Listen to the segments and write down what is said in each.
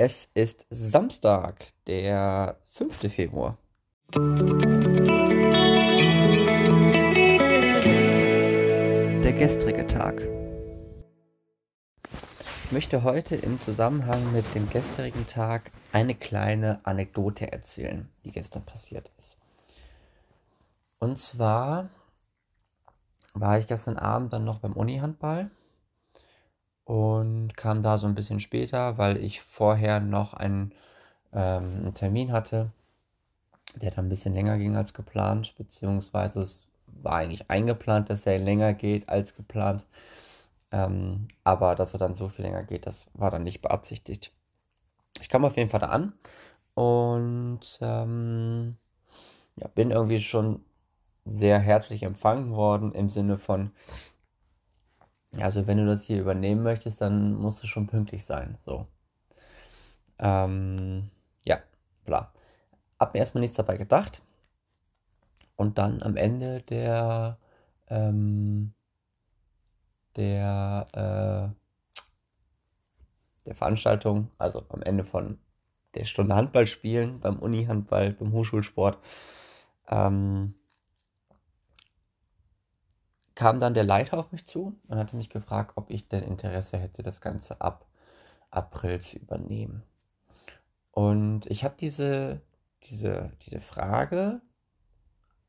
Es ist Samstag, der 5. Februar. Der gestrige Tag. Ich möchte heute im Zusammenhang mit dem gestrigen Tag eine kleine Anekdote erzählen, die gestern passiert ist. Und zwar war ich gestern Abend dann noch beim Uni-Handball und kam da so ein bisschen später, weil ich vorher noch einen, ähm, einen Termin hatte, der dann ein bisschen länger ging als geplant, beziehungsweise es war eigentlich eingeplant, dass er länger geht als geplant. Ähm, aber dass er dann so viel länger geht, das war dann nicht beabsichtigt. Ich kam auf jeden Fall da an und ähm, ja, bin irgendwie schon sehr herzlich empfangen worden im Sinne von, also wenn du das hier übernehmen möchtest, dann musst du schon pünktlich sein. So. Ähm, ja, bla. Hab mir erstmal nichts dabei gedacht. Und dann am Ende der, ähm, der, äh, der Veranstaltung, also am Ende von der Stunde Handball spielen, beim Uni-Handball, beim Hochschulsport, ähm, kam dann der Leiter auf mich zu und hatte mich gefragt, ob ich denn Interesse hätte, das Ganze ab April zu übernehmen. Und ich habe diese, diese, diese Frage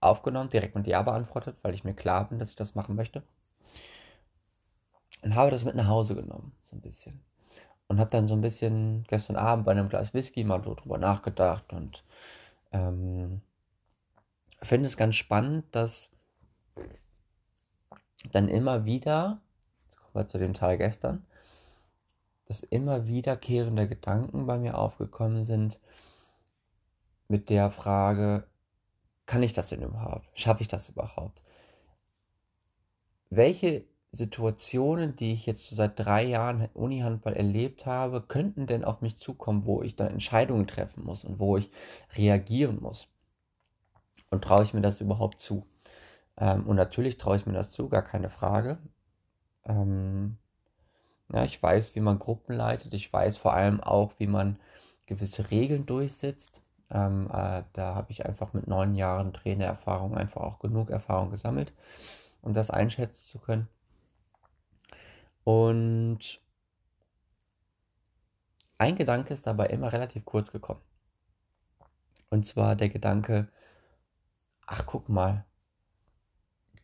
aufgenommen, direkt mit Ja beantwortet, weil ich mir klar bin, dass ich das machen möchte. Und habe das mit nach Hause genommen, so ein bisschen. Und habe dann so ein bisschen gestern Abend bei einem Glas Whisky mal so drüber nachgedacht und ähm, finde es ganz spannend, dass dann immer wieder, jetzt kommen wir zu dem Teil gestern, dass immer wiederkehrende Gedanken bei mir aufgekommen sind mit der Frage, kann ich das denn überhaupt? Schaffe ich das überhaupt? Welche Situationen, die ich jetzt so seit drei Jahren Uni-Handball erlebt habe, könnten denn auf mich zukommen, wo ich dann Entscheidungen treffen muss und wo ich reagieren muss? Und traue ich mir das überhaupt zu? Ähm, und natürlich traue ich mir das zu, gar keine Frage. Ähm, ja, ich weiß, wie man Gruppen leitet. Ich weiß vor allem auch, wie man gewisse Regeln durchsetzt. Ähm, äh, da habe ich einfach mit neun Jahren Trainererfahrung einfach auch genug Erfahrung gesammelt, um das einschätzen zu können. Und ein Gedanke ist dabei immer relativ kurz gekommen. Und zwar der Gedanke, ach guck mal,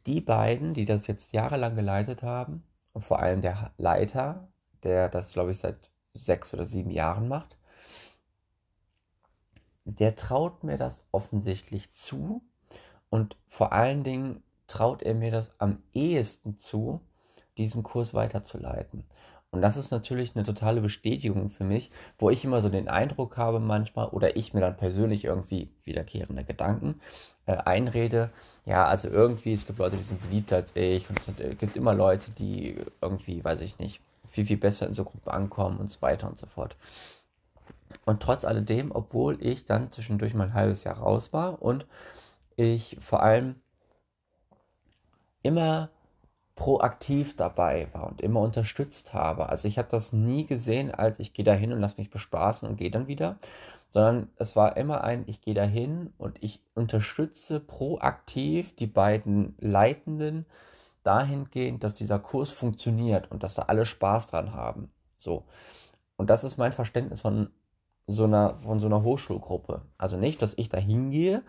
die beiden, die das jetzt jahrelang geleitet haben, und vor allem der Leiter, der das, glaube ich, seit sechs oder sieben Jahren macht, der traut mir das offensichtlich zu und vor allen Dingen traut er mir das am ehesten zu, diesen Kurs weiterzuleiten. Und das ist natürlich eine totale Bestätigung für mich, wo ich immer so den Eindruck habe manchmal oder ich mir dann persönlich irgendwie wiederkehrende Gedanken äh, einrede. Ja, also irgendwie, es gibt Leute, die sind beliebter als ich und es äh, gibt immer Leute, die irgendwie, weiß ich nicht, viel, viel besser in so Gruppen ankommen und so weiter und so fort. Und trotz alledem, obwohl ich dann zwischendurch mal ein halbes Jahr raus war und ich vor allem immer proaktiv dabei war und immer unterstützt habe. Also ich habe das nie gesehen, als ich gehe da hin und lass mich bespaßen und gehe dann wieder, sondern es war immer ein, ich gehe da hin und ich unterstütze proaktiv die beiden Leitenden dahingehend, dass dieser Kurs funktioniert und dass da alle Spaß dran haben. So. Und das ist mein Verständnis von so einer, von so einer Hochschulgruppe. Also nicht, dass ich da hingehe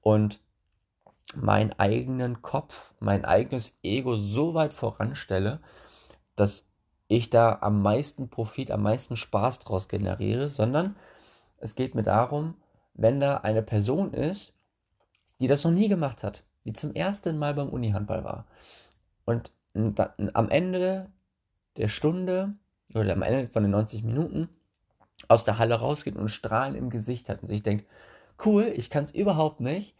und meinen eigenen Kopf, mein eigenes Ego so weit voranstelle, dass ich da am meisten Profit, am meisten Spaß draus generiere, sondern es geht mir darum, wenn da eine Person ist, die das noch nie gemacht hat, die zum ersten Mal beim Unihandball war und am Ende der Stunde oder am Ende von den 90 Minuten aus der Halle rausgeht und Strahlen im Gesicht hat und sich denkt, cool, ich kann es überhaupt nicht,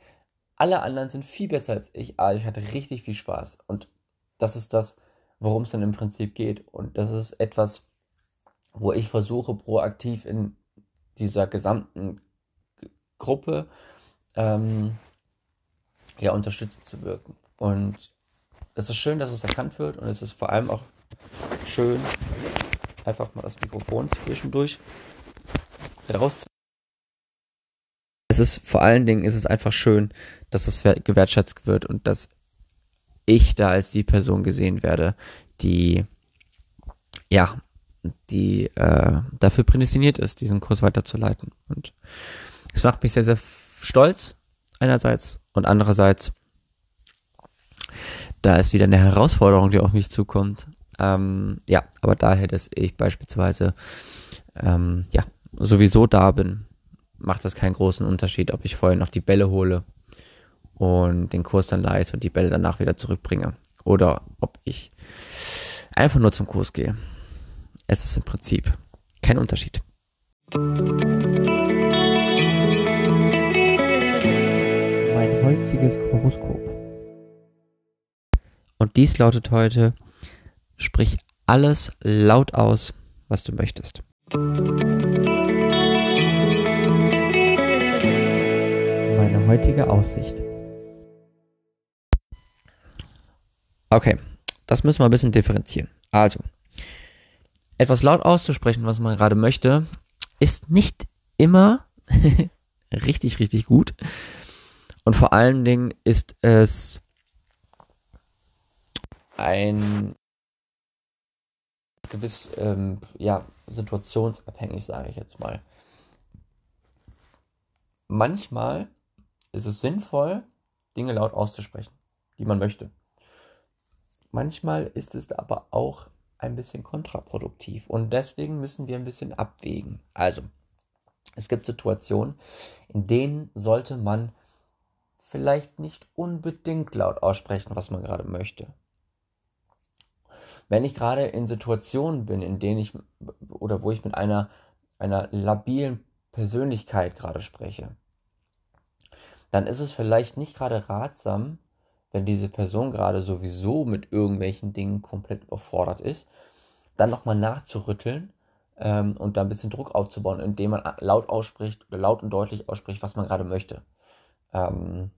alle anderen sind viel besser als ich, aber ich hatte richtig viel Spaß. Und das ist das, worum es dann im Prinzip geht. Und das ist etwas, wo ich versuche, proaktiv in dieser gesamten Gruppe ähm, ja, unterstützend zu wirken. Und es ist schön, dass es erkannt wird und es ist vor allem auch schön, einfach mal das Mikrofon zwischendurch raus. Es ist vor allen Dingen ist es einfach schön, dass es gewertschätzt wird und dass ich da als die Person gesehen werde, die ja, die äh, dafür prädestiniert ist, diesen Kurs weiterzuleiten. Und es macht mich sehr, sehr stolz einerseits und andererseits, da ist wieder eine Herausforderung, die auf mich zukommt. Ähm, ja, aber daher, dass ich beispielsweise ähm, ja sowieso da bin, macht das keinen großen Unterschied, ob ich vorher noch die Bälle hole und den Kurs dann leite und die Bälle danach wieder zurückbringe oder ob ich einfach nur zum Kurs gehe. Es ist im Prinzip kein Unterschied. Mein heutiges Horoskop. Und dies lautet heute, sprich alles laut aus, was du möchtest. Heutige Aussicht. Okay, das müssen wir ein bisschen differenzieren. Also, etwas laut auszusprechen, was man gerade möchte, ist nicht immer richtig, richtig gut. Und vor allen Dingen ist es ein gewiss ähm, ja situationsabhängig, sage ich jetzt mal. Manchmal ist es sinnvoll, Dinge laut auszusprechen, die man möchte. Manchmal ist es aber auch ein bisschen kontraproduktiv. Und deswegen müssen wir ein bisschen abwägen. Also, es gibt Situationen, in denen sollte man vielleicht nicht unbedingt laut aussprechen, was man gerade möchte. Wenn ich gerade in Situationen bin, in denen ich oder wo ich mit einer, einer labilen Persönlichkeit gerade spreche, dann ist es vielleicht nicht gerade ratsam, wenn diese Person gerade sowieso mit irgendwelchen Dingen komplett überfordert ist, dann nochmal nachzurütteln ähm, und da ein bisschen Druck aufzubauen, indem man laut ausspricht, laut und deutlich ausspricht, was man gerade möchte. Ähm,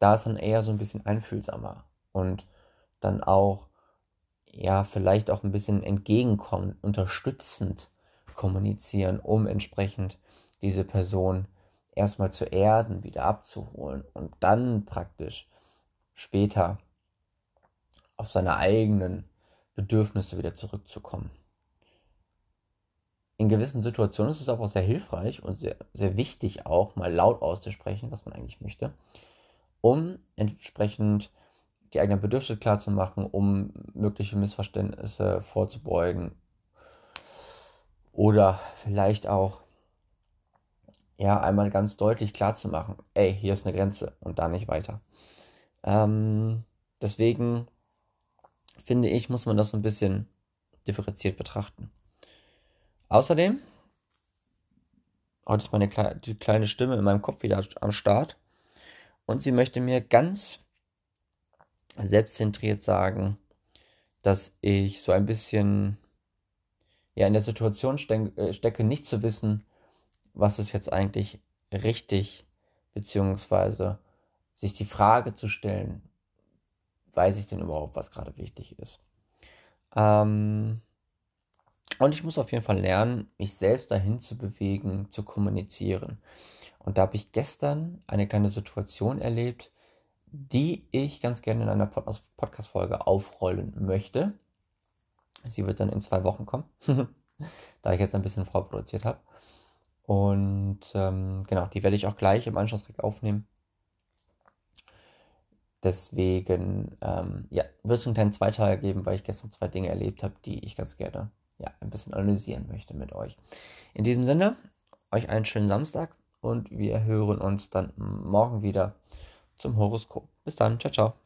da ist dann eher so ein bisschen einfühlsamer und dann auch, ja, vielleicht auch ein bisschen entgegenkommen, unterstützend kommunizieren, um entsprechend diese Person erstmal zu erden, wieder abzuholen und dann praktisch später auf seine eigenen Bedürfnisse wieder zurückzukommen. In gewissen Situationen ist es aber auch sehr hilfreich und sehr, sehr wichtig auch mal laut auszusprechen, was man eigentlich möchte, um entsprechend die eigenen Bedürfnisse klarzumachen, um mögliche Missverständnisse vorzubeugen oder vielleicht auch ja, einmal ganz deutlich klar zu machen, ey, hier ist eine Grenze und da nicht weiter. Ähm, deswegen finde ich, muss man das so ein bisschen differenziert betrachten. Außerdem, heute ist meine Kle die kleine Stimme in meinem Kopf wieder am Start und sie möchte mir ganz selbstzentriert sagen, dass ich so ein bisschen ja in der Situation äh, stecke, nicht zu wissen, was ist jetzt eigentlich richtig, beziehungsweise sich die Frage zu stellen, weiß ich denn überhaupt, was gerade wichtig ist. Ähm, und ich muss auf jeden Fall lernen, mich selbst dahin zu bewegen, zu kommunizieren. Und da habe ich gestern eine kleine Situation erlebt, die ich ganz gerne in einer Podcast-Folge aufrollen möchte. Sie wird dann in zwei Wochen kommen, da ich jetzt ein bisschen vorproduziert habe. Und ähm, genau, die werde ich auch gleich im Anschluss direkt aufnehmen. Deswegen, ähm, ja, wird es einen kleinen Zweiteiler geben, weil ich gestern zwei Dinge erlebt habe, die ich ganz gerne, ja, ein bisschen analysieren möchte mit euch. In diesem Sinne, euch einen schönen Samstag und wir hören uns dann morgen wieder zum Horoskop. Bis dann, ciao, ciao.